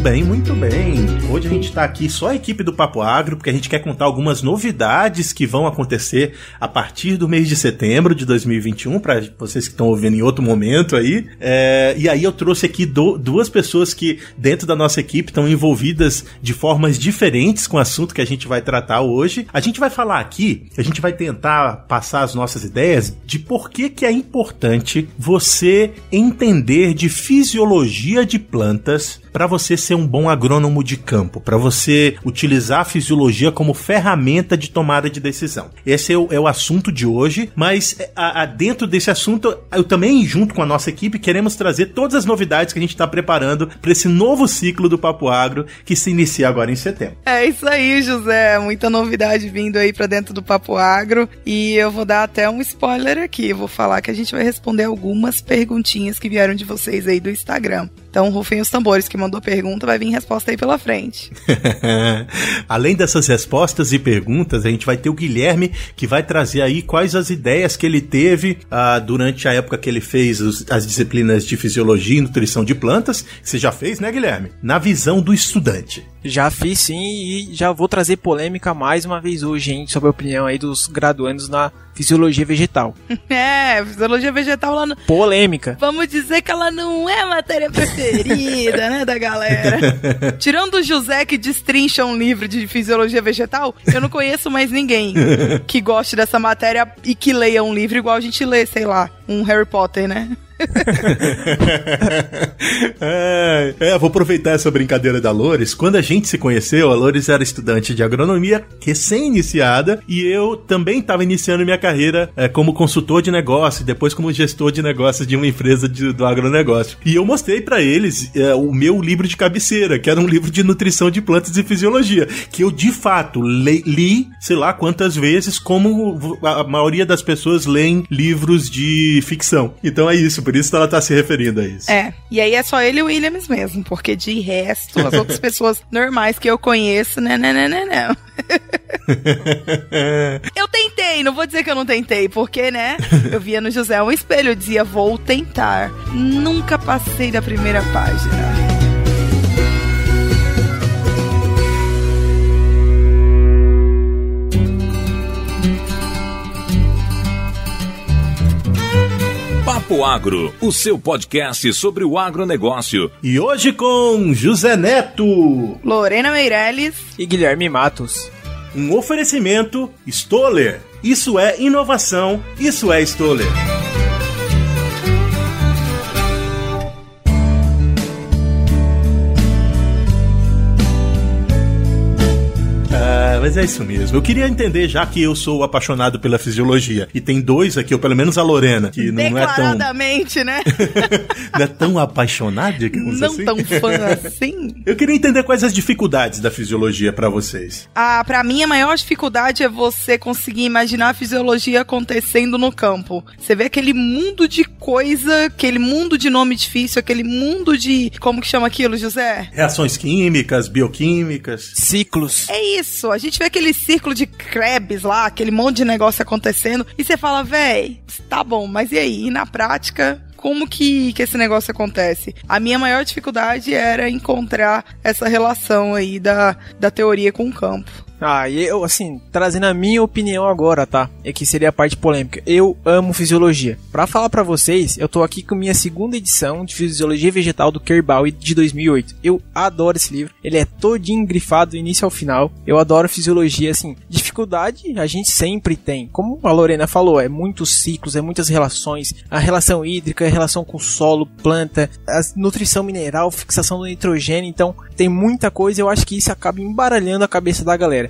bem, muito bem. Hoje a gente está aqui só a equipe do Papo Agro, porque a gente quer contar algumas novidades que vão acontecer a partir do mês de setembro de 2021, para vocês que estão ouvindo em outro momento aí. É, e aí eu trouxe aqui do, duas pessoas que, dentro da nossa equipe, estão envolvidas de formas diferentes com o assunto que a gente vai tratar hoje. A gente vai falar aqui, a gente vai tentar passar as nossas ideias de por que, que é importante você entender de fisiologia de plantas para você ser um bom agrônomo de campo, para você utilizar a fisiologia como ferramenta de tomada de decisão. Esse é o, é o assunto de hoje, mas é, a, a, dentro desse assunto, eu também, junto com a nossa equipe, queremos trazer todas as novidades que a gente está preparando para esse novo ciclo do Papo Agro que se inicia agora em setembro. É isso aí, José. Muita novidade vindo aí para dentro do Papo Agro. E eu vou dar até um spoiler aqui. Vou falar que a gente vai responder algumas perguntinhas que vieram de vocês aí do Instagram. Então, rufem os tambores que mandou pergunta, vai vir resposta aí pela frente. Além dessas respostas e perguntas, a gente vai ter o Guilherme que vai trazer aí quais as ideias que ele teve uh, durante a época que ele fez os, as disciplinas de fisiologia e nutrição de plantas. Você já fez, né, Guilherme? Na visão do estudante. Já fiz sim e já vou trazer polêmica mais uma vez hoje, hein, sobre a opinião aí dos graduandos na fisiologia vegetal. É, fisiologia vegetal lá no... Polêmica. Vamos dizer que ela não é a matéria preferida, né, da galera. Tirando o José que destrincha um livro de fisiologia vegetal, eu não conheço mais ninguém que goste dessa matéria e que leia um livro igual a gente lê, sei lá, um Harry Potter, né? é, é, vou aproveitar essa brincadeira da Lores. Quando a gente se conheceu, a Lores era estudante de agronomia, recém-iniciada, e eu também estava iniciando minha carreira é, como consultor de negócio, depois como gestor de negócios de uma empresa de, do agronegócio. E eu mostrei para eles é, o meu livro de cabeceira, que era um livro de nutrição de plantas e fisiologia, que eu de fato li, li sei lá quantas vezes, como a maioria das pessoas leem livros de ficção. Então é isso por isso ela tá se referindo a isso. É. E aí é só ele e o Williams mesmo, porque de resto, as outras pessoas normais que eu conheço, né, né, né, né, não. eu tentei, não vou dizer que eu não tentei, porque, né? Eu via no José um espelho, eu dizia, vou tentar. Nunca passei da primeira página. Papo Agro, o seu podcast sobre o agronegócio. E hoje com José Neto, Lorena Meirelles e Guilherme Matos. Um oferecimento Stoller. Isso é inovação, isso é Stoller. Mas é isso mesmo. Eu queria entender, já que eu sou apaixonado pela fisiologia, e tem dois aqui, ou pelo menos a Lorena, que não é tão. né? não é tão apaixonada, Não assim? tão fã assim. Eu queria entender quais as dificuldades da fisiologia para vocês. Ah, para mim a maior dificuldade é você conseguir imaginar a fisiologia acontecendo no campo. Você vê aquele mundo de coisa, aquele mundo de nome difícil, aquele mundo de. Como que chama aquilo, José? Reações químicas, bioquímicas. Ciclos. É isso. A gente vê aquele círculo de Krebs lá, aquele monte de negócio acontecendo, e você fala, véi, tá bom, mas e aí? E na prática, como que, que esse negócio acontece. A minha maior dificuldade era encontrar essa relação aí da, da teoria com o campo. Ah, e eu, assim, trazendo a minha opinião agora, tá? É que seria a parte polêmica. Eu amo fisiologia. Para falar para vocês, eu tô aqui com minha segunda edição de Fisiologia Vegetal do Kerbal de 2008. Eu adoro esse livro. Ele é todinho grifado do início ao final. Eu adoro fisiologia, assim. Dificuldade a gente sempre tem. Como a Lorena falou, é muitos ciclos, é muitas relações. A relação hídrica, a relação com solo, planta, a nutrição mineral, fixação do nitrogênio. Então, tem muita coisa. Eu acho que isso acaba embaralhando a cabeça da galera.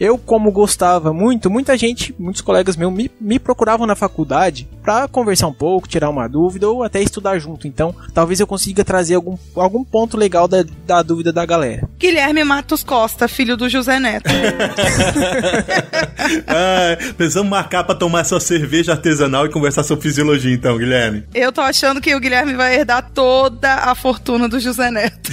Eu, como gostava muito, muita gente, muitos colegas meus me, me procuravam na faculdade para conversar um pouco, tirar uma dúvida ou até estudar junto. Então, talvez eu consiga trazer algum, algum ponto legal da, da dúvida da galera. Guilherme Matos Costa, filho do José Neto. ah, precisamos marcar para tomar essa cerveja artesanal e conversar sobre fisiologia, então, Guilherme. Eu tô achando que o Guilherme vai herdar toda a fortuna do José Neto.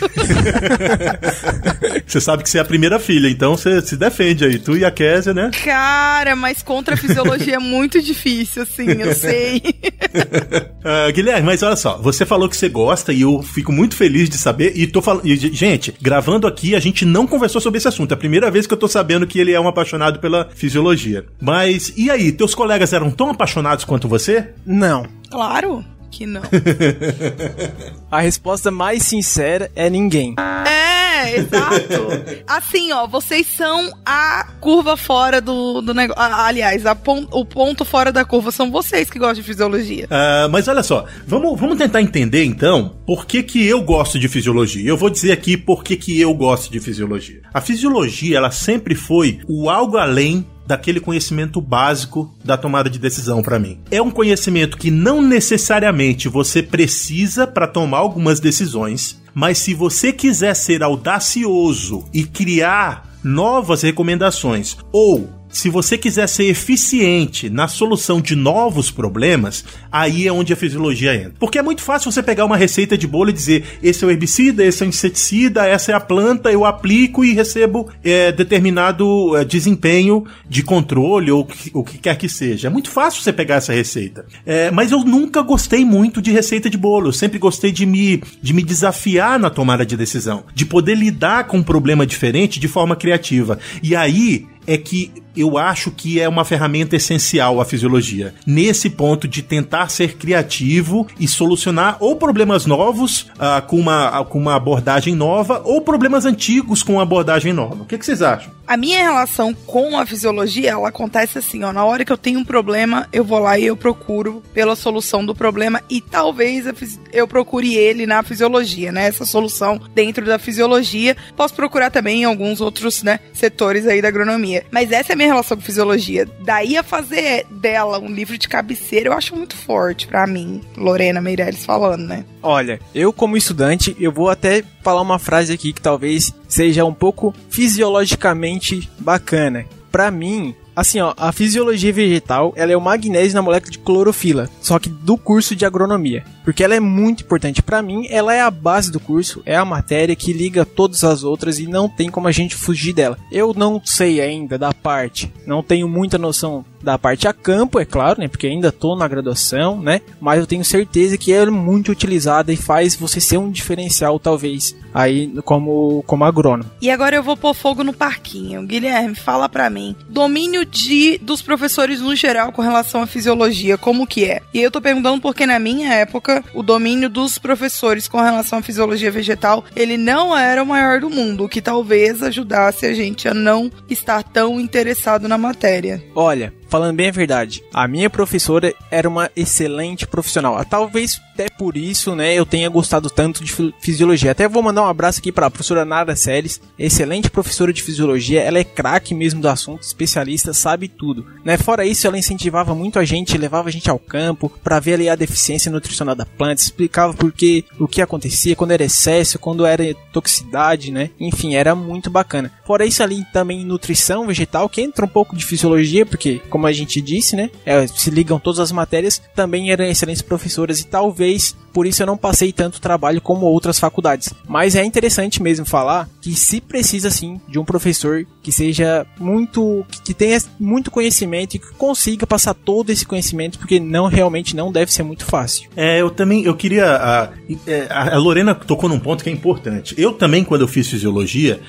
você sabe que você é a primeira filha, então você se defende aí, tu e a Késia, né? Cara, mas contra a fisiologia é muito difícil, assim, eu sei uh, Guilherme, mas olha só, você falou que você gosta e eu fico muito feliz de saber. E tô falando. Gente, gravando aqui, a gente não conversou sobre esse assunto. É a primeira vez que eu tô sabendo que ele é um apaixonado pela fisiologia. Mas e aí, teus colegas eram tão apaixonados quanto você? Não. Claro que não. a resposta mais sincera é ninguém. É, exato. Assim, ó, vocês são a curva fora do, do negócio. Aliás, pon o ponto fora da curva são vocês que gostam de fisiologia. Uh, mas olha só, vamos, vamos tentar entender então por que, que eu gosto de fisiologia. Eu vou dizer aqui por que, que eu gosto de fisiologia. A fisiologia, ela sempre foi o algo além daquele conhecimento básico da tomada de decisão para mim. É um conhecimento que não necessariamente você precisa para tomar algumas decisões, mas se você quiser ser audacioso e criar novas recomendações ou se você quiser ser eficiente na solução de novos problemas, aí é onde a fisiologia entra. Porque é muito fácil você pegar uma receita de bolo e dizer: esse é o herbicida, esse é o inseticida, essa é a planta, eu aplico e recebo é, determinado é, desempenho de controle ou o que quer que seja. É muito fácil você pegar essa receita. É, mas eu nunca gostei muito de receita de bolo. Eu sempre gostei de me, de me desafiar na tomada de decisão, de poder lidar com um problema diferente de forma criativa. E aí é que eu acho que é uma ferramenta essencial a fisiologia. Nesse ponto de tentar ser criativo e solucionar ou problemas novos uh, com, uma, com uma abordagem nova ou problemas antigos com uma abordagem nova. O que, que vocês acham? A minha relação com a fisiologia, ela acontece assim, ó. Na hora que eu tenho um problema, eu vou lá e eu procuro pela solução do problema e talvez eu procure ele na fisiologia, né? Essa solução dentro da fisiologia. Posso procurar também em alguns outros, né, setores aí da agronomia. Mas essa é a minha relação com fisiologia. Daí a fazer dela um livro de cabeceira, eu acho muito forte para mim. Lorena Meirelles falando, né? Olha, eu como estudante, eu vou até falar uma frase aqui que talvez seja um pouco fisiologicamente bacana. Para mim, Assim, ó, a fisiologia vegetal, ela é o magnésio na molécula de clorofila, só que do curso de agronomia, porque ela é muito importante para mim, ela é a base do curso, é a matéria que liga todas as outras e não tem como a gente fugir dela. Eu não sei ainda da parte, não tenho muita noção da parte a campo, é claro, né? Porque ainda tô na graduação, né? Mas eu tenho certeza que é muito utilizada e faz você ser um diferencial, talvez, aí como, como agrônomo. E agora eu vou pôr fogo no parquinho. Guilherme, fala para mim. Domínio de dos professores no geral com relação à fisiologia, como que é? E eu tô perguntando porque na minha época, o domínio dos professores com relação à fisiologia vegetal, ele não era o maior do mundo, o que talvez ajudasse a gente a não estar tão interessado na matéria. Olha, falando bem a verdade, a minha professora era uma excelente profissional. Talvez até por isso, né, eu tenha gostado tanto de fisiologia. Até vou mandar um abraço aqui para a professora Nara Seles, excelente professora de fisiologia. Ela é craque mesmo do assunto, especialista, sabe tudo. Né? Fora isso, ela incentivava muito a gente, levava a gente ao campo para ver ali a deficiência nutricional da planta, explicava por que o que acontecia, quando era excesso, quando era toxicidade, né? Enfim, era muito bacana. Fora isso ali também nutrição vegetal, que entra um pouco de fisiologia, porque como a gente disse, né? É, se ligam todas as matérias, também eram excelentes professoras e talvez vez por isso eu não passei tanto trabalho como outras faculdades. Mas é interessante mesmo falar que se precisa sim de um professor que seja muito que tenha muito conhecimento e que consiga passar todo esse conhecimento, porque não realmente não deve ser muito fácil. É, eu também eu queria a, a Lorena tocou num ponto que é importante. Eu também quando eu fiz fisiologia,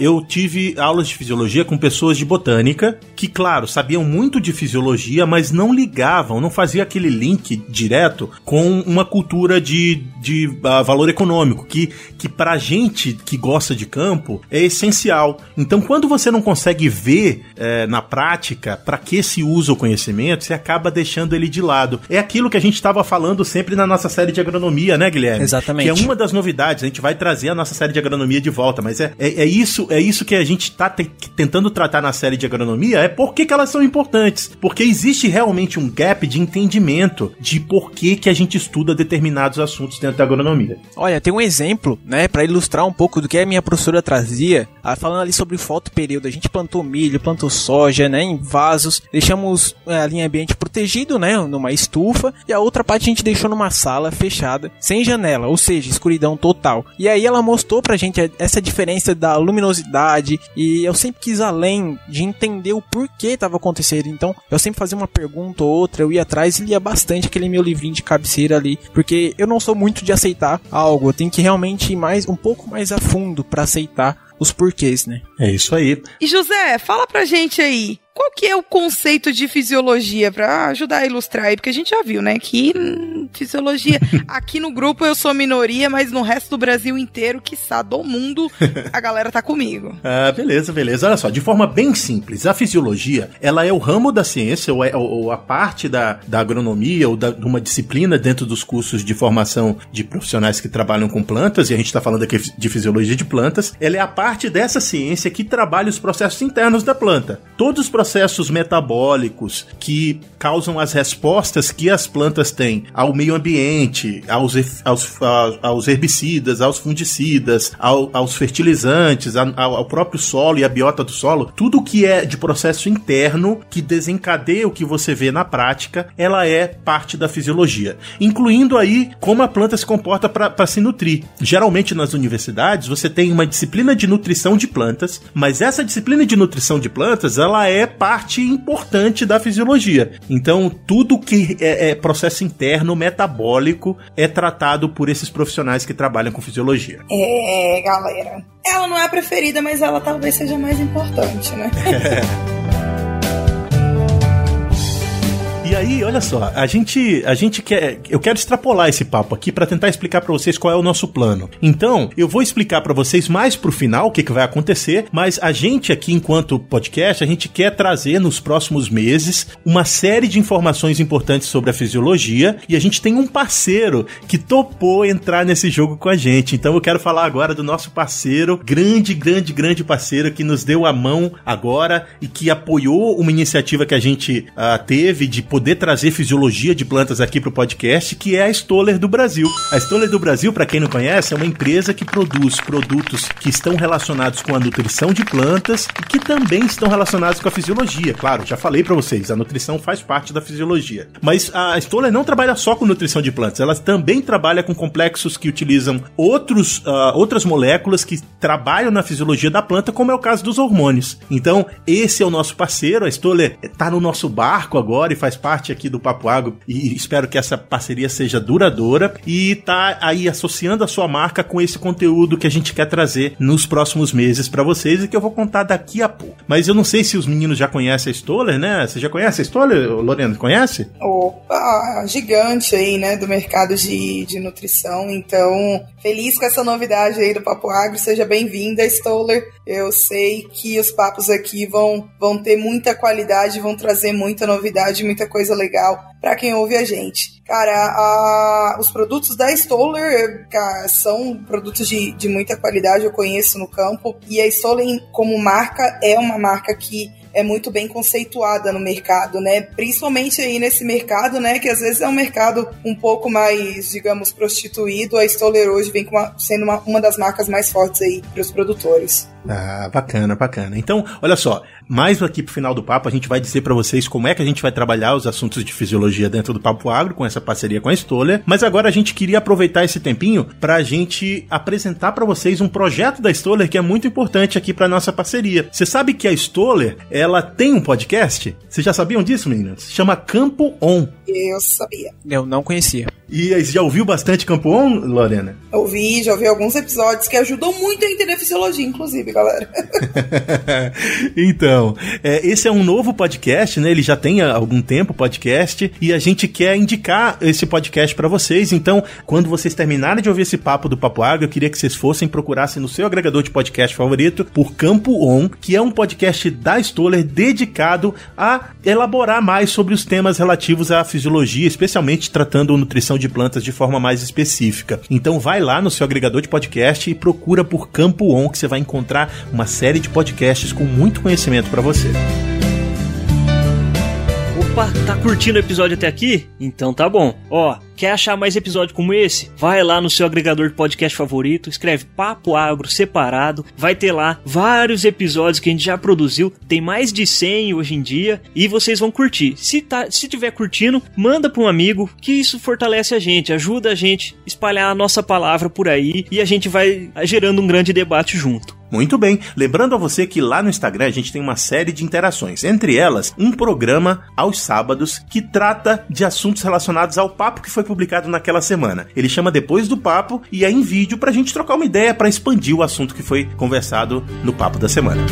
eu tive aulas de fisiologia com pessoas de botânica que, claro, sabiam muito de fisiologia, mas não ligavam, não fazia aquele link direto com uma cultura de, de uh, valor econômico, que, que pra gente que gosta de campo é essencial. Então, quando você não consegue ver é, na prática para que se usa o conhecimento, você acaba deixando ele de lado. É aquilo que a gente estava falando sempre na nossa série de agronomia, né, Guilherme? Exatamente. Que é uma das novidades. A gente vai trazer a nossa série de agronomia de volta, mas é, é, é isso é isso que a gente está te, tentando tratar na série de agronomia. É por que, que elas são importantes. Porque existe realmente um gap de entendimento de por que, que a gente estuda determinados assuntos dentro da agronomia. Olha, tem um exemplo, né, para ilustrar um pouco do que a minha professora trazia, falando ali sobre fotoperíodo. A gente plantou milho, plantou soja, né, em vasos, deixamos é, ali em ambiente protegido, né, numa estufa, e a outra parte a gente deixou numa sala fechada, sem janela, ou seja, escuridão total. E aí ela mostrou pra gente essa diferença da luminosidade, e eu sempre quis além de entender o porquê estava acontecendo. Então, eu sempre fazia uma pergunta ou outra, eu ia atrás e lia bastante aquele meu livrinho de cabeceira ali, porque eu não sou muito de aceitar algo, eu tenho que realmente ir mais um pouco mais a fundo para aceitar os porquês, né? É isso aí. E José, fala pra gente aí, qual que é o conceito de fisiologia para ajudar a ilustrar aí? Porque a gente já viu, né, que hum, fisiologia aqui no grupo eu sou minoria, mas no resto do Brasil inteiro, que do mundo, a galera tá comigo. Ah, beleza, beleza. Olha só, de forma bem simples, a fisiologia, ela é o ramo da ciência ou, é, ou a parte da, da agronomia ou da, de uma disciplina dentro dos cursos de formação de profissionais que trabalham com plantas, e a gente está falando aqui de fisiologia de plantas, ela é a parte dessa ciência que trabalha os processos internos da planta. Todos os processos metabólicos que causam as respostas que as plantas têm ao meio ambiente, aos, aos, aos herbicidas, aos fungicidas, ao, aos fertilizantes, ao, ao, próprio solo e a biota do solo, tudo que é de processo interno que desencadeia o que você vê na prática, ela é parte da fisiologia, incluindo aí como a planta se comporta para se nutrir. Geralmente nas universidades você tem uma disciplina de nutrição de plantas, mas essa disciplina de nutrição de plantas ela é parte importante da fisiologia. Então, tudo que é, é, processo interno metabólico é tratado por esses profissionais que trabalham com fisiologia. É, galera. Ela não é a preferida, mas ela talvez seja mais importante, né? E aí, olha só, a gente, a gente quer, eu quero extrapolar esse papo aqui para tentar explicar para vocês qual é o nosso plano. Então, eu vou explicar para vocês mais pro final o que, que vai acontecer, mas a gente aqui, enquanto podcast, a gente quer trazer nos próximos meses uma série de informações importantes sobre a fisiologia e a gente tem um parceiro que topou entrar nesse jogo com a gente. Então, eu quero falar agora do nosso parceiro, grande, grande, grande parceiro que nos deu a mão agora e que apoiou uma iniciativa que a gente uh, teve de poder trazer fisiologia de plantas aqui pro podcast, que é a Stoller do Brasil. A Stoller do Brasil, para quem não conhece, é uma empresa que produz produtos que estão relacionados com a nutrição de plantas e que também estão relacionados com a fisiologia. Claro, já falei para vocês, a nutrição faz parte da fisiologia. Mas a Stoller não trabalha só com nutrição de plantas, ela também trabalha com complexos que utilizam outros, uh, outras moléculas que trabalham na fisiologia da planta, como é o caso dos hormônios. Então, esse é o nosso parceiro, a Stoller está no nosso barco agora e faz parte parte aqui do Papo Agro e espero que essa parceria seja duradoura e tá aí associando a sua marca com esse conteúdo que a gente quer trazer nos próximos meses para vocês e que eu vou contar daqui a pouco. Mas eu não sei se os meninos já conhecem a Stoller, né? Você já conhece a Stoller, Lorena? Conhece? Opa, gigante aí, né, do mercado de, de nutrição. Então, feliz com essa novidade aí do Papo Agro. Seja bem-vinda, Stoller. Eu sei que os papos aqui vão, vão ter muita qualidade, vão trazer muita novidade, muita coisa legal para quem ouve a gente. Cara, a, os produtos da Stoller cara, são produtos de, de muita qualidade, eu conheço no campo. E a Stoller, como marca, é uma marca que é muito bem conceituada no mercado, né? Principalmente aí nesse mercado, né? Que às vezes é um mercado um pouco mais, digamos, prostituído. A Stoller hoje vem uma, sendo uma, uma das marcas mais fortes aí para os produtores. Ah, bacana, bacana. Então, olha só, mais aqui pro final do papo a gente vai dizer para vocês como é que a gente vai trabalhar os assuntos de fisiologia dentro do Papo Agro com essa parceria com a Stoller, mas agora a gente queria aproveitar esse tempinho para a gente apresentar para vocês um projeto da Stoller que é muito importante aqui para nossa parceria. Você sabe que a Stoller, ela tem um podcast? Vocês já sabiam disso, meninas? Se chama Campo On. Eu sabia. Eu não conhecia. E aí, já ouviu bastante Campo On, Lorena? Ouvi, já ouvi alguns episódios que ajudam muito a entender a fisiologia, inclusive, galera. então, é, esse é um novo podcast, né? Ele já tem há algum tempo podcast e a gente quer indicar esse podcast para vocês. Então, quando vocês terminarem de ouvir esse papo do Papo Água, eu queria que vocês fossem procurassem no seu agregador de podcast favorito por Campo On, que é um podcast da Stoller dedicado a elaborar mais sobre os temas relativos à fisiologia, especialmente tratando nutrição de plantas de forma mais específica. Então vai lá no seu agregador de podcast e procura por Campo On que você vai encontrar uma série de podcasts com muito conhecimento para você. Opa, tá curtindo o episódio até aqui? Então tá bom. Ó, Quer achar mais episódio como esse? Vai lá no seu agregador de podcast favorito, escreve Papo Agro separado, vai ter lá vários episódios que a gente já produziu, tem mais de 100 hoje em dia e vocês vão curtir. Se tá, se tiver curtindo, manda para um amigo, que isso fortalece a gente, ajuda a gente a espalhar a nossa palavra por aí e a gente vai gerando um grande debate junto. Muito bem. Lembrando a você que lá no Instagram a gente tem uma série de interações. Entre elas, um programa aos sábados que trata de assuntos relacionados ao papo que foi publicado naquela semana. Ele chama Depois do Papo e é em vídeo pra gente trocar uma ideia para expandir o assunto que foi conversado no papo da semana.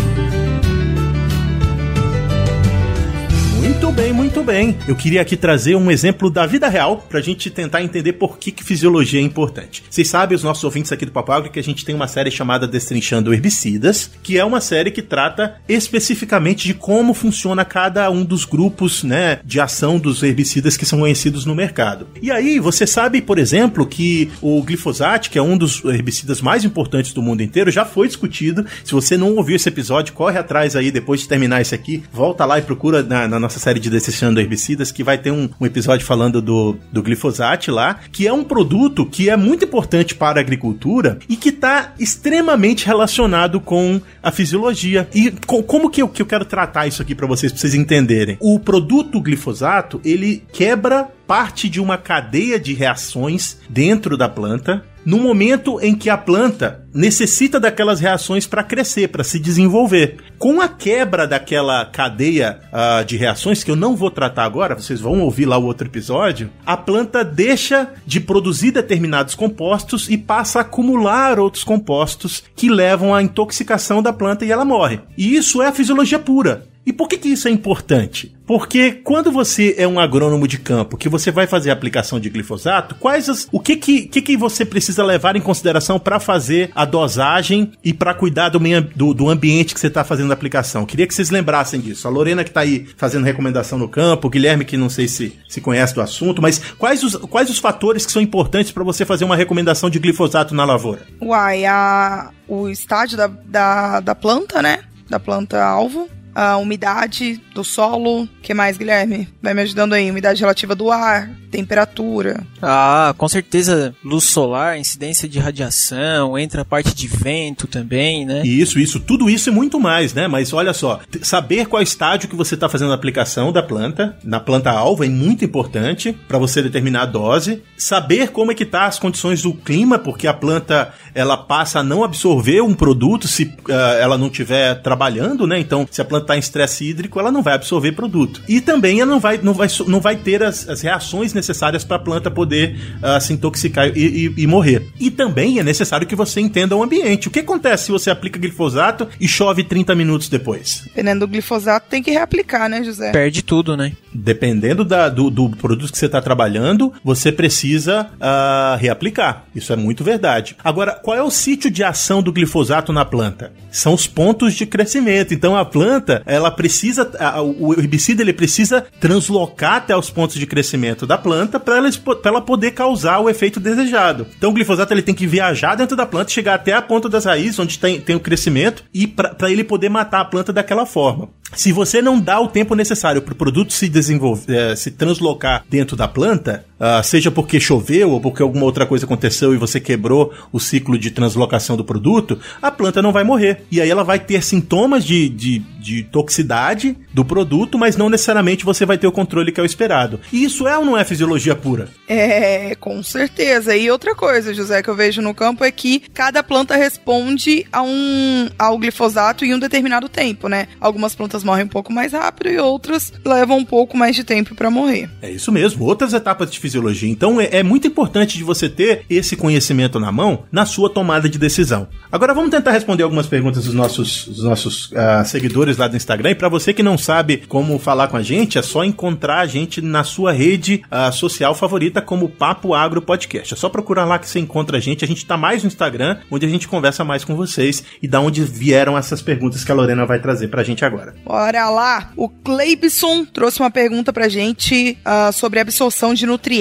Muito bem, muito bem. Eu queria aqui trazer um exemplo da vida real pra gente tentar entender por que, que fisiologia é importante. Vocês sabem, os nossos ouvintes aqui do Papo que a gente tem uma série chamada Destrinchando Herbicidas, que é uma série que trata especificamente de como funciona cada um dos grupos, né, de ação dos herbicidas que são conhecidos no mercado. E aí, você sabe, por exemplo, que o glifosato, que é um dos herbicidas mais importantes do mundo inteiro, já foi discutido. Se você não ouviu esse episódio, corre atrás aí depois de terminar esse aqui, volta lá e procura na, na nossa série de Desinfetando Herbicidas, que vai ter um, um, episódio falando do, do glifosato lá, que é um produto que é muito importante para a agricultura e que está extremamente relacionado com a fisiologia. E com, como que eu, que eu quero tratar isso aqui para vocês, para vocês entenderem? O produto glifosato, ele quebra parte de uma cadeia de reações dentro da planta no momento em que a planta necessita daquelas reações para crescer, para se desenvolver. Com a quebra daquela cadeia uh, de reações, que eu não vou tratar agora, vocês vão ouvir lá o outro episódio, a planta deixa de produzir determinados compostos e passa a acumular outros compostos que levam à intoxicação da planta e ela morre. E isso é a fisiologia pura. E por que, que isso é importante? Porque quando você é um agrônomo de campo, que você vai fazer a aplicação de glifosato, quais as, o que que, que que você precisa levar em consideração para fazer a dosagem e para cuidar do, meio, do, do, ambiente que você está fazendo a aplicação? Queria que vocês lembrassem disso. A Lorena que está aí fazendo recomendação no campo, o Guilherme que não sei se se conhece do assunto, mas quais os, quais os fatores que são importantes para você fazer uma recomendação de glifosato na lavoura? Uai, a, o estágio da, da, da planta, né? Da planta alvo a umidade do solo. que mais, Guilherme? Vai me ajudando aí. Umidade relativa do ar, temperatura. Ah, com certeza luz solar, incidência de radiação, entra a parte de vento também, né? Isso, isso, tudo isso e muito mais, né? Mas olha só, saber qual estágio que você está fazendo a aplicação da planta, na planta alvo é muito importante para você determinar a dose. Saber como é que tá as condições do clima, porque a planta ela passa a não absorver um produto se uh, ela não estiver trabalhando, né? Então, se a planta está em estresse hídrico, ela não vai absorver produto. E também ela não vai, não vai, não vai ter as, as reações necessárias para a planta poder uh, se intoxicar e, e, e, morrer. E também é necessário que você entenda o ambiente. O que acontece se você aplica glifosato e chove 30 minutos depois? Dependendo do glifosato, tem que reaplicar, né, José? Perde tudo, né? Dependendo da, do, do produto que você está trabalhando, você precisa uh, reaplicar. Isso é muito verdade. Agora, qual é o sítio de ação do glifosato na planta? São os pontos de crescimento. Então a planta, ela precisa, a, o herbicida ele precisa translocar até os pontos de crescimento da planta para ela, ela poder causar o efeito desejado. Então o glifosato ele tem que viajar dentro da planta, chegar até a ponta das raízes, onde tem, tem o crescimento, e para ele poder matar a planta daquela forma. Se você não dá o tempo necessário para o produto se desenvolver, eh, se translocar dentro da planta, uh, seja porque choveu ou porque alguma outra coisa aconteceu e você quebrou o ciclo de translocação do produto, a planta não vai morrer. E aí ela vai ter sintomas de, de, de toxicidade do produto, mas não necessariamente você vai ter o controle que é o esperado. E isso é ou não é fisiologia pura? É, com certeza. E outra coisa, José, que eu vejo no campo é que cada planta responde a um, ao glifosato em um determinado tempo, né? Algumas plantas morrem um pouco mais rápido e outras levam um pouco mais de tempo para morrer. É isso mesmo, outras etapas de fisiologia. Então é, é, muito importante de você ter esse conhecimento na mão na sua tomada de decisão. Agora vamos tentar responder algumas perguntas dos nossos, dos nossos uh, seguidores lá do Instagram. E para você que não sabe como falar com a gente, é só encontrar a gente na sua rede uh, social favorita como Papo Agro Podcast. É só procurar lá que você encontra a gente. A gente tá mais no Instagram, onde a gente conversa mais com vocês e da onde vieram essas perguntas que a Lorena vai trazer pra gente agora. Bora lá! O Cleibson trouxe uma pergunta pra gente uh, sobre absorção de nutrientes.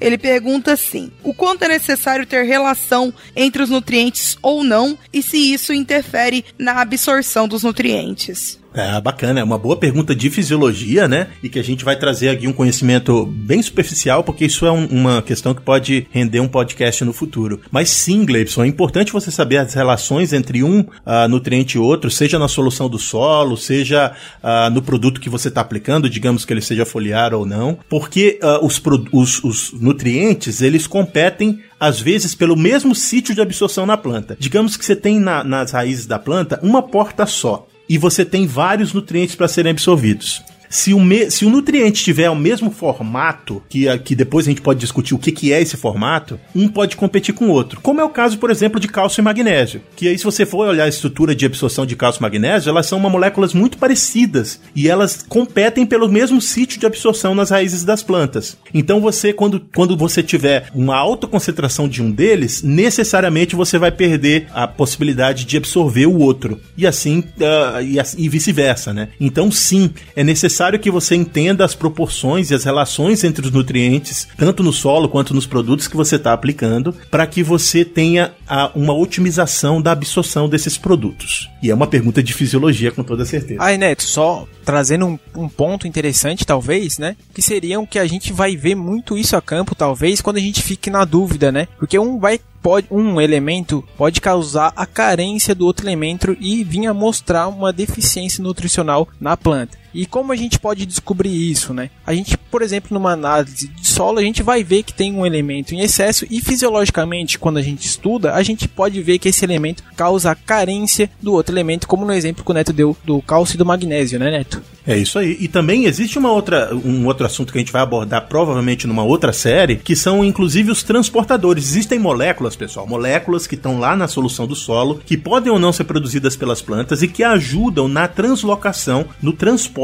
Ele pergunta assim: o quanto é necessário ter relação entre os nutrientes ou não, e se isso interfere na absorção dos nutrientes? É, bacana, é uma boa pergunta de fisiologia, né? E que a gente vai trazer aqui um conhecimento bem superficial, porque isso é um, uma questão que pode render um podcast no futuro. Mas sim, Gleibson, é importante você saber as relações entre um uh, nutriente e outro, seja na solução do solo, seja uh, no produto que você está aplicando, digamos que ele seja foliar ou não, porque uh, os, os, os nutrientes, eles competem às vezes pelo mesmo sítio de absorção na planta. Digamos que você tem na, nas raízes da planta uma porta só e você tem vários nutrientes para serem absorvidos. Se o, me, se o nutriente tiver o mesmo formato, que, que depois a gente pode discutir o que, que é esse formato, um pode competir com o outro. Como é o caso, por exemplo, de cálcio e magnésio. Que aí, se você for olhar a estrutura de absorção de cálcio e magnésio, elas são uma moléculas muito parecidas. E elas competem pelo mesmo sítio de absorção nas raízes das plantas. Então você, quando, quando você tiver uma alta concentração de um deles, necessariamente você vai perder a possibilidade de absorver o outro. E assim, uh, e, e vice-versa, né? Então, sim, é necessário necessário que você entenda as proporções e as relações entre os nutrientes, tanto no solo quanto nos produtos que você está aplicando, para que você tenha a, uma otimização da absorção desses produtos. E é uma pergunta de fisiologia, com toda certeza. Aí, Neto, só trazendo um, um ponto interessante, talvez, né? Que seriam que a gente vai ver muito isso a campo, talvez, quando a gente fique na dúvida, né? Porque um vai pode, um elemento pode causar a carência do outro elemento e vir a mostrar uma deficiência nutricional na planta. E como a gente pode descobrir isso, né? A gente, por exemplo, numa análise de solo, a gente vai ver que tem um elemento em excesso e fisiologicamente, quando a gente estuda, a gente pode ver que esse elemento causa carência do outro elemento, como no exemplo que o Neto deu do cálcio e do magnésio, né, Neto? É isso aí. E também existe uma outra, um outro assunto que a gente vai abordar provavelmente numa outra série, que são inclusive os transportadores. Existem moléculas, pessoal, moléculas que estão lá na solução do solo, que podem ou não ser produzidas pelas plantas e que ajudam na translocação, no transporte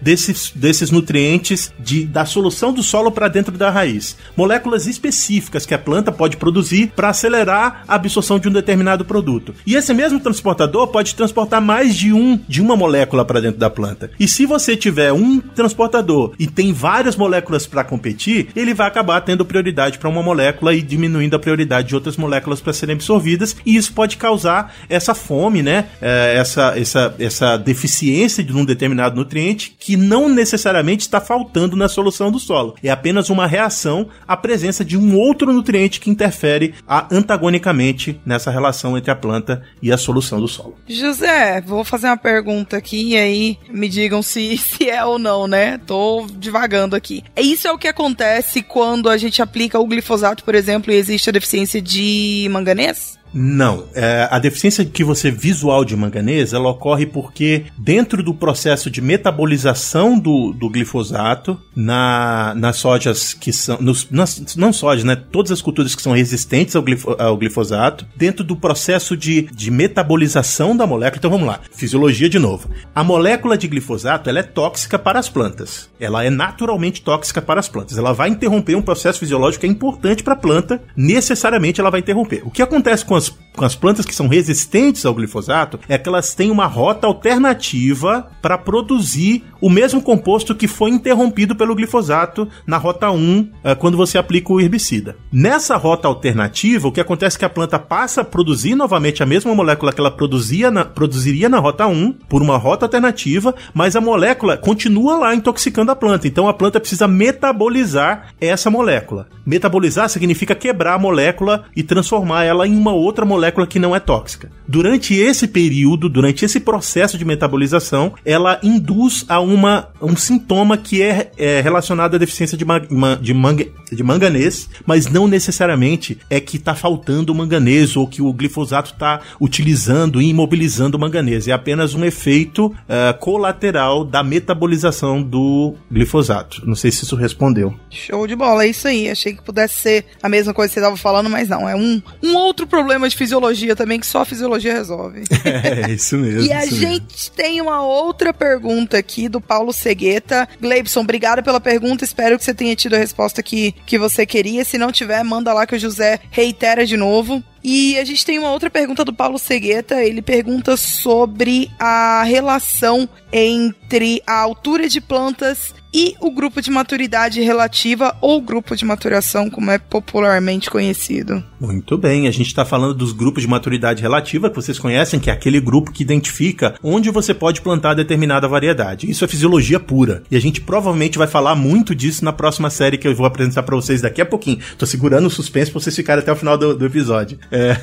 desses, desses nutrientes de, da solução do solo para dentro da raiz. Moléculas específicas que a planta pode produzir para acelerar a absorção de um determinado produto. E esse mesmo transportador pode transportar mais de um de uma molécula para dentro da planta. E se você tiver um transportador e tem várias moléculas para competir, ele vai acabar tendo prioridade para uma molécula e diminuindo a prioridade de outras moléculas para serem absorvidas, e isso pode causar essa fome, né? É, essa, essa, essa deficiência de um determinado nutriente que não necessariamente está faltando na solução do solo. É apenas uma reação à presença de um outro nutriente que interfere antagonicamente nessa relação entre a planta e a solução do solo. José, vou fazer uma pergunta aqui e aí me digam se, se é ou não, né? Tô divagando aqui. Isso é o que acontece quando a gente aplica o glifosato, por exemplo, e existe a deficiência de manganês? Não. É, a deficiência que você visual de manganês ela ocorre porque dentro do processo de metabolização do, do glifosato na, nas sojas que são. Nos, nas, não sojas, né? Todas as culturas que são resistentes ao, glifo, ao glifosato, dentro do processo de, de metabolização da molécula. Então vamos lá. Fisiologia de novo. A molécula de glifosato ela é tóxica para as plantas. Ela é naturalmente tóxica para as plantas. Ela vai interromper um processo fisiológico que é importante para a planta. Necessariamente ela vai interromper. O que acontece com as com as plantas que são resistentes ao glifosato é que elas têm uma rota alternativa para produzir o mesmo composto que foi interrompido pelo glifosato na rota 1 eh, quando você aplica o herbicida. Nessa rota alternativa, o que acontece é que a planta passa a produzir novamente a mesma molécula que ela produzia na, produziria na rota 1 por uma rota alternativa, mas a molécula continua lá intoxicando a planta. Então a planta precisa metabolizar essa molécula. Metabolizar significa quebrar a molécula e transformar ela em uma outra molécula que não é tóxica. Durante esse período, durante esse processo de metabolização, ela induz a uma, um sintoma que é, é relacionado à deficiência de, ma, de, manga, de manganês, mas não necessariamente é que está faltando manganês ou que o glifosato está utilizando e imobilizando o manganês. É apenas um efeito uh, colateral da metabolização do glifosato. Não sei se isso respondeu. Show de bola, é isso aí. Achei que pudesse ser a mesma coisa que você estava falando, mas não. É um, um outro problema de fisiologia também que só a fisiologia resolve. É, isso mesmo. e a mesmo. gente tem uma outra pergunta aqui do Paulo Segueta. Gleibson, obrigada pela pergunta. Espero que você tenha tido a resposta que, que você queria. Se não tiver, manda lá que o José reitera de novo. E a gente tem uma outra pergunta do Paulo Segueta. Ele pergunta sobre a relação entre a altura de plantas e o grupo de maturidade relativa ou grupo de maturação, como é popularmente conhecido. Muito bem, a gente está falando dos grupos de maturidade relativa que vocês conhecem, que é aquele grupo que identifica onde você pode plantar determinada variedade. Isso é fisiologia pura. E a gente provavelmente vai falar muito disso na próxima série que eu vou apresentar para vocês daqui a pouquinho. Tô segurando o suspense para vocês ficarem até o final do, do episódio. É,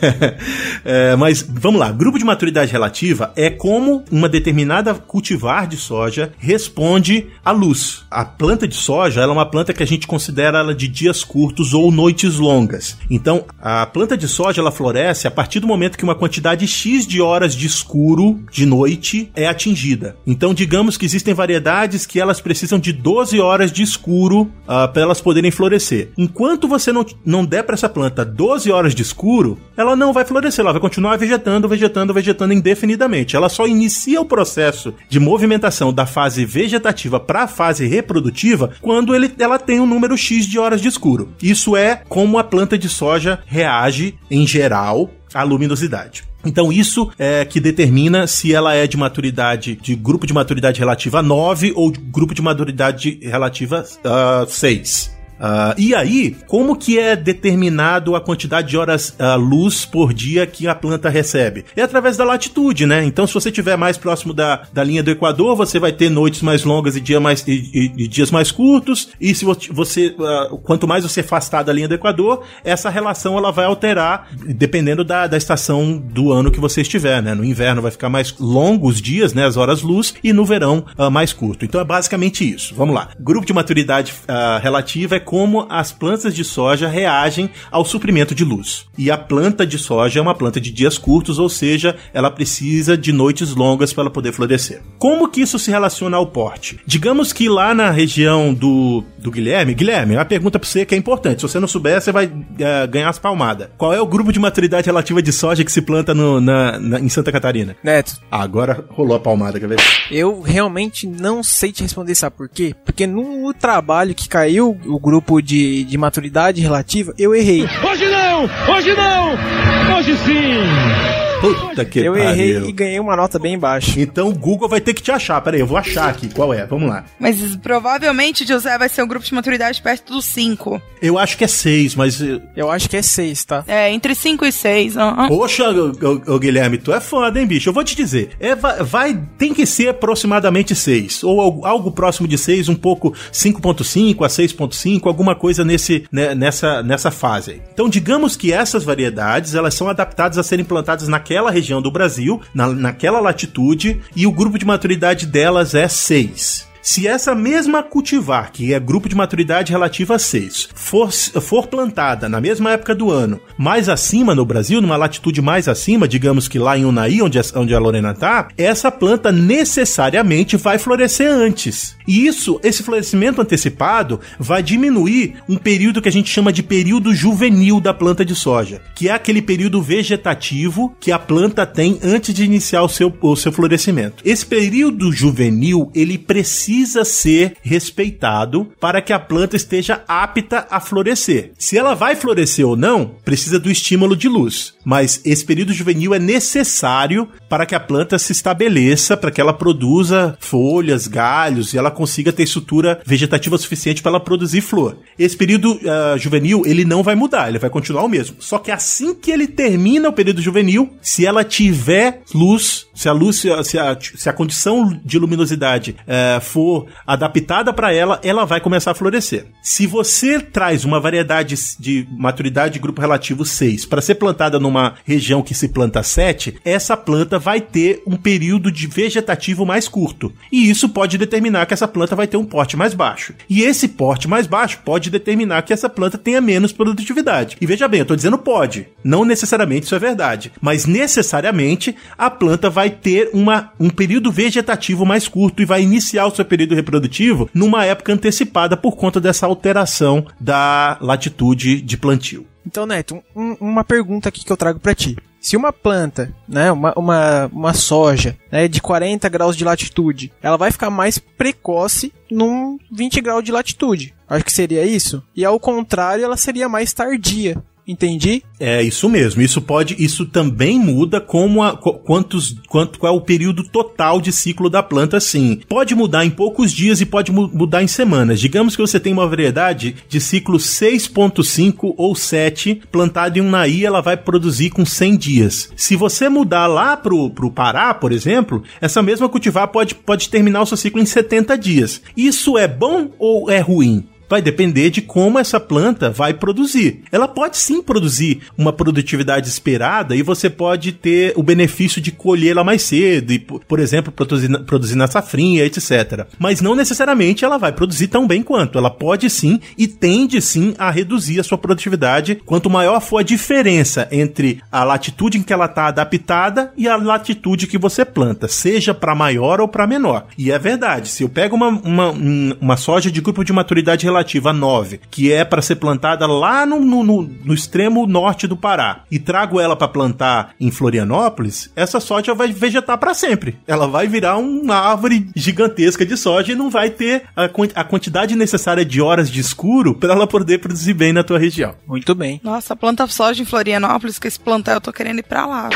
é, mas vamos lá, grupo de maturidade relativa é como uma determinada cultivar de soja responde à luz. A planta de soja é uma planta que a gente considera ela de dias curtos ou noites longas. Então, a planta de soja ela floresce a partir do momento que uma quantidade X de horas de escuro de noite é atingida. Então, digamos que existem variedades que elas precisam de 12 horas de escuro uh, para elas poderem florescer. Enquanto você não, não der para essa planta 12 horas de escuro, ela não vai florescer, ela vai continuar vegetando, vegetando, vegetando indefinidamente. Ela só inicia o processo de movimentação da fase vegetativa para a fase reprodutiva quando ele, ela tem um número X de horas de escuro. Isso é como a planta de soja reage, em geral, à luminosidade. Então isso é que determina se ela é de maturidade, de grupo de maturidade relativa 9 ou de grupo de maturidade relativa uh, 6. Uh, e aí, como que é determinado a quantidade de horas uh, luz por dia que a planta recebe? É através da latitude, né? Então, se você estiver mais próximo da, da linha do Equador, você vai ter noites mais longas e, dia mais, e, e, e dias mais curtos. E se você, uh, quanto mais você afastar da linha do Equador, essa relação ela vai alterar dependendo da, da estação do ano que você estiver, né? No inverno vai ficar mais longos os dias, né? As horas luz, e no verão mais curto. Então, é basicamente isso. Vamos lá. Grupo de maturidade relativa é como as plantas de soja reagem ao suprimento de luz. E a planta de soja é uma planta de dias curtos, ou seja, ela precisa de noites longas para poder florescer. Como que isso se relaciona ao porte? Digamos que lá na região do, do Guilherme, Guilherme, uma pergunta para você que é importante. Se você não souber, você vai uh, ganhar as palmadas. Qual é o grupo de maturidade relativa de soja que se planta no, na, na, em Santa Catarina? Neto. Agora rolou a palmada, quer ver? Eu realmente não sei te responder, sabe por quê? Porque no trabalho que caiu o grupo grupo de, de maturidade relativa, eu errei. Hoje não! Hoje não! Hoje sim! Puta que Eu errei e ganhei uma nota bem baixa. Então o Google vai ter que te achar. Pera aí, eu vou achar aqui. Qual é? Vamos lá. Mas provavelmente, José, vai ser um grupo de maturidade perto dos 5. Eu acho que é 6, mas. Eu acho que é 6, tá? É, entre 5 e 6. Uhum. Poxa, ô, ô, Guilherme, tu é foda, hein, bicho? Eu vou te dizer. É, vai, vai tem que ser aproximadamente 6. Ou algo, algo próximo de 6, um pouco 5.5 a 6.5, alguma coisa nesse, né, nessa, nessa fase. Então, digamos que essas variedades elas são adaptadas a serem plantadas naquela naquela região do Brasil, na, naquela latitude, e o grupo de maturidade delas é 6. Se essa mesma cultivar, que é grupo de maturidade relativa a 6, for, for plantada na mesma época do ano, mais acima no Brasil, numa latitude mais acima, digamos que lá em Unai, onde, onde a Lorena está, essa planta necessariamente vai florescer antes. E isso, esse florescimento antecipado, vai diminuir um período que a gente chama de período juvenil da planta de soja, que é aquele período vegetativo que a planta tem antes de iniciar o seu, o seu florescimento. Esse período juvenil, ele precisa precisa ser respeitado para que a planta esteja apta a florescer. Se ela vai florescer ou não, precisa do estímulo de luz. Mas esse período juvenil é necessário para que a planta se estabeleça, para que ela produza folhas, galhos e ela consiga ter estrutura vegetativa suficiente para ela produzir flor. Esse período uh, juvenil ele não vai mudar, ele vai continuar o mesmo. Só que assim que ele termina o período juvenil, se ela tiver luz, se a luz, se a, se a condição de luminosidade for for adaptada para ela, ela vai começar a florescer. Se você traz uma variedade de maturidade de grupo relativo 6 para ser plantada numa região que se planta 7, essa planta vai ter um período de vegetativo mais curto. E isso pode determinar que essa planta vai ter um porte mais baixo. E esse porte mais baixo pode determinar que essa planta tenha menos produtividade. E veja bem, eu estou dizendo pode. Não necessariamente isso é verdade. Mas necessariamente a planta vai ter uma, um período vegetativo mais curto e vai iniciar o seu período reprodutivo numa época antecipada por conta dessa alteração da latitude de plantio. Então, Neto, um, uma pergunta aqui que eu trago para ti. Se uma planta, né, uma, uma, uma soja, né, de 40 graus de latitude, ela vai ficar mais precoce num 20 graus de latitude. Acho que seria isso. E ao contrário, ela seria mais tardia Entendi. É isso mesmo. Isso pode, isso também muda como a, qu- quantos, quanto qual é o período total de ciclo da planta, sim. Pode mudar em poucos dias e pode mu- mudar em semanas. Digamos que você tem uma variedade de ciclo 6.5 ou 7 plantada em um naí, ela vai produzir com 100 dias. Se você mudar lá pro, pro Pará, por exemplo, essa mesma cultivar pode, pode terminar o seu ciclo em 70 dias. Isso é bom ou é ruim? Vai depender de como essa planta vai produzir. Ela pode sim produzir uma produtividade esperada e você pode ter o benefício de colhê-la mais cedo e, por exemplo, produzir, produzir na safrinha, etc. Mas não necessariamente ela vai produzir tão bem quanto. Ela pode sim e tende sim a reduzir a sua produtividade quanto maior for a diferença entre a latitude em que ela está adaptada e a latitude que você planta, seja para maior ou para menor. E é verdade, se eu pego uma, uma, um- uma soja de grupo de maturidade relativa 9, que é para ser plantada lá no, no, no- extremo norte do Pará, e trago ela para plantar em Florianópolis, essa soja vai vegetar para sempre. Ela vai virar uma árvore gigantesca de soja e não vai ter a, a quantidade necessária de horas de escuro para ela poder produzir bem na tua região. Muito bem. Nossa, planta soja em Florianópolis, que esse plantar eu tô querendo ir pra lá.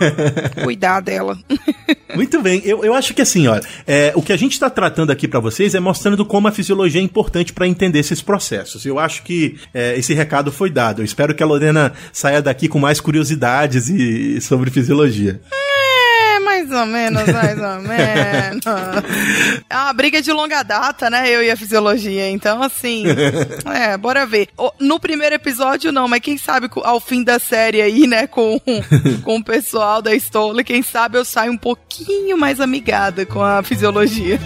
Cuidar dela. Muito bem, eu, eu acho que assim, olha, é, o que a gente está tratando aqui para vocês é mostrando como a fisiologia é importante para entender esses processos. Eu acho que é, esse recado foi dado. Eu espero que a Lorena saia daqui com mais curiosidades e, sobre fisiologia. É, mais ou menos, mais ou menos. É uma briga de longa data, né? Eu e a fisiologia. Então, assim. É, bora ver. No primeiro episódio, não, mas quem sabe ao fim da série aí, né? Com, com o pessoal da Stoller, quem sabe eu saio um pouquinho mais amigada com a fisiologia.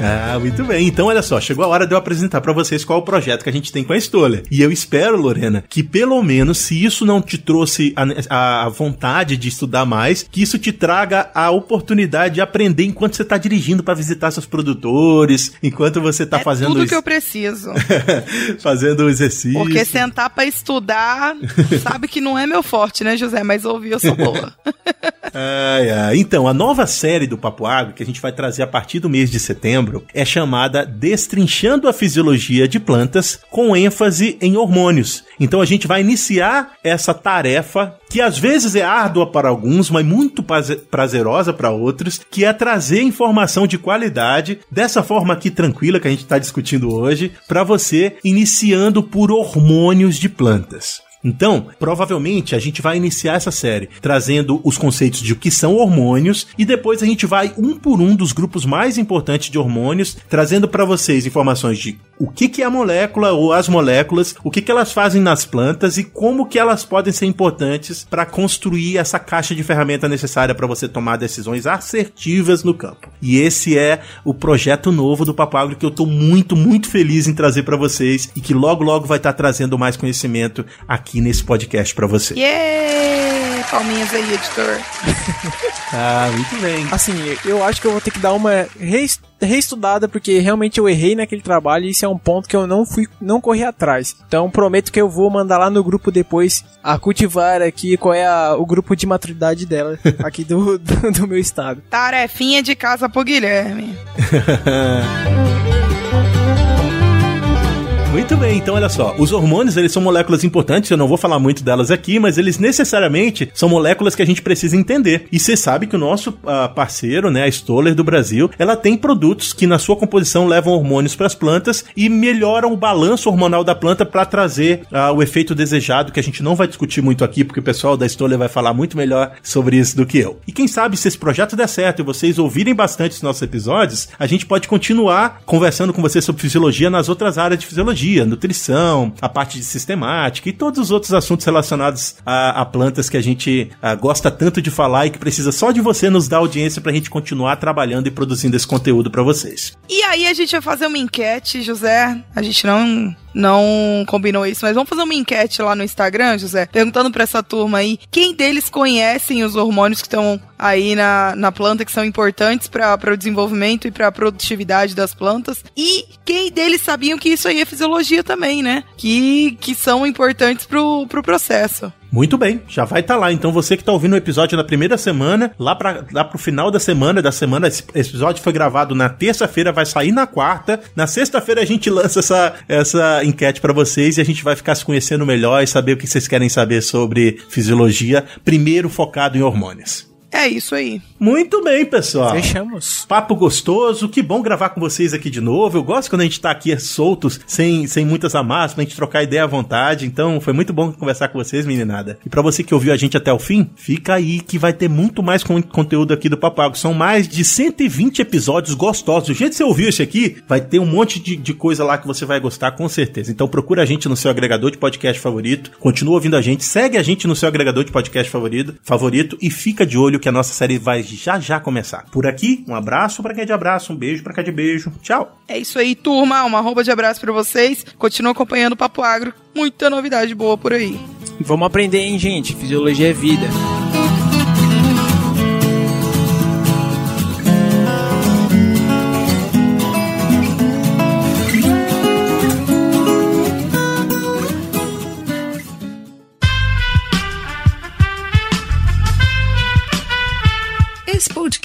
Ah, muito bem. Então, olha só, chegou a hora de eu apresentar para vocês qual é o projeto que a gente tem com a Stoller. E eu espero, Lorena, que pelo menos, se isso não te trouxe a, a vontade de estudar mais, que isso te traga a oportunidade de aprender enquanto você está dirigindo para visitar seus produtores, enquanto você está é fazendo tudo isso. que eu preciso. fazendo o exercício. Porque sentar pra estudar, sabe que não é meu forte, né, José? Mas ouvir eu sou boa. Ai, ai. Então, a nova série do Papo Agro, que a gente vai trazer a partir do mês de setembro, é chamada Destrinchando a Fisiologia de Plantas, com ênfase em hormônios. Então, a gente vai iniciar essa tarefa, que às vezes é árdua para alguns, mas muito praze- prazerosa para outros, que é trazer informação de qualidade, dessa forma aqui tranquila que a gente está discutindo hoje, para você, iniciando por hormônios de plantas. Então, provavelmente a gente vai iniciar essa série trazendo os conceitos de o que são hormônios e depois a gente vai um por um dos grupos mais importantes de hormônios, trazendo para vocês informações de o que, que é a molécula ou as moléculas, o que, que elas fazem nas plantas e como que elas podem ser importantes para construir essa caixa de ferramenta necessária para você tomar decisões assertivas no campo. E esse é o projeto novo do Papagro que eu tô muito, muito feliz em trazer para vocês e que logo, logo vai estar trazendo mais conhecimento aqui nesse podcast para você. Yeah! Palminhas aí, editor. Ah, muito bem. Assim, eu acho que eu vou ter que dar uma rees- reestudada, porque realmente eu errei naquele trabalho e isso é um ponto que eu não fui, não corri atrás. Então prometo que eu vou mandar lá no grupo depois a cultivar aqui qual é a- o grupo de maturidade dela aqui do, do, do meu estado. Tarefinha de casa pro Guilherme. Muito bem, então olha só, os hormônios eles são moléculas importantes, eu não vou falar muito delas aqui, mas eles necessariamente são moléculas que a gente precisa entender. E você sabe que o nosso ah, parceiro, né, a Stoller do Brasil, ela tem produtos que na sua composição levam hormônios para as plantas e melhoram o balanço hormonal da planta para trazer ah, o efeito desejado, que a gente não vai discutir muito aqui, porque o pessoal da Stoller vai falar muito melhor sobre isso do que eu. E quem sabe se esse projeto der certo e vocês ouvirem bastante os nossos episódios, a gente pode continuar conversando com vocês sobre fisiologia nas outras áreas de fisiologia, nutrição, a parte de sistemática e todos os outros assuntos relacionados a, a plantas que a gente ah, gosta tanto de falar e que precisa só de você nos dar audiência pra gente continuar trabalhando e produzindo esse conteúdo pra vocês. E aí a gente vai fazer uma enquete, José. A gente não não combinou isso, mas vamos fazer uma enquete lá no Instagram, José, perguntando pra essa turma aí quem deles conhecem os hormônios que estão aí na, na planta que são importantes para o desenvolvimento e para a produtividade das plantas e quem deles sabiam que isso aí é fisiologia também, né? Que, que são importantes pro, pro processo. Muito bem, já vai estar tá lá. Então você que está ouvindo o episódio na primeira semana, lá para lá pro final da semana, da semana, esse episódio foi gravado na terça-feira, vai sair na quarta. Na sexta-feira a gente lança essa, essa enquete para vocês e a gente vai ficar se conhecendo melhor e saber o que vocês querem saber sobre fisiologia, primeiro focado em hormônios. É isso aí. Muito bem, pessoal. Fechamos. Papo gostoso, que bom gravar com vocês aqui de novo. Eu gosto quando a gente tá aqui soltos, sem, sem muitas amasas, pra gente trocar ideia à vontade. Então, foi muito bom conversar com vocês, meninada. E para você que ouviu a gente até o fim, fica aí que vai ter muito mais conteúdo aqui do Papago. São mais de 120 episódios gostosos. Do jeito que você ouviu esse aqui, vai ter um monte de, de coisa lá que você vai gostar, com certeza. Então, procura a gente no seu agregador de podcast favorito. Continua ouvindo a gente, segue a gente no seu agregador de podcast favorito, favorito e fica de olho que a nossa série vai já já começar. Por aqui, um abraço para quem é de abraço, um beijo para quem é de beijo. Tchau. É isso aí, turma. Uma arroba de abraço para vocês. Continua acompanhando o Papo Agro. Muita novidade boa por aí. Vamos aprender, hein, gente? Fisiologia é vida.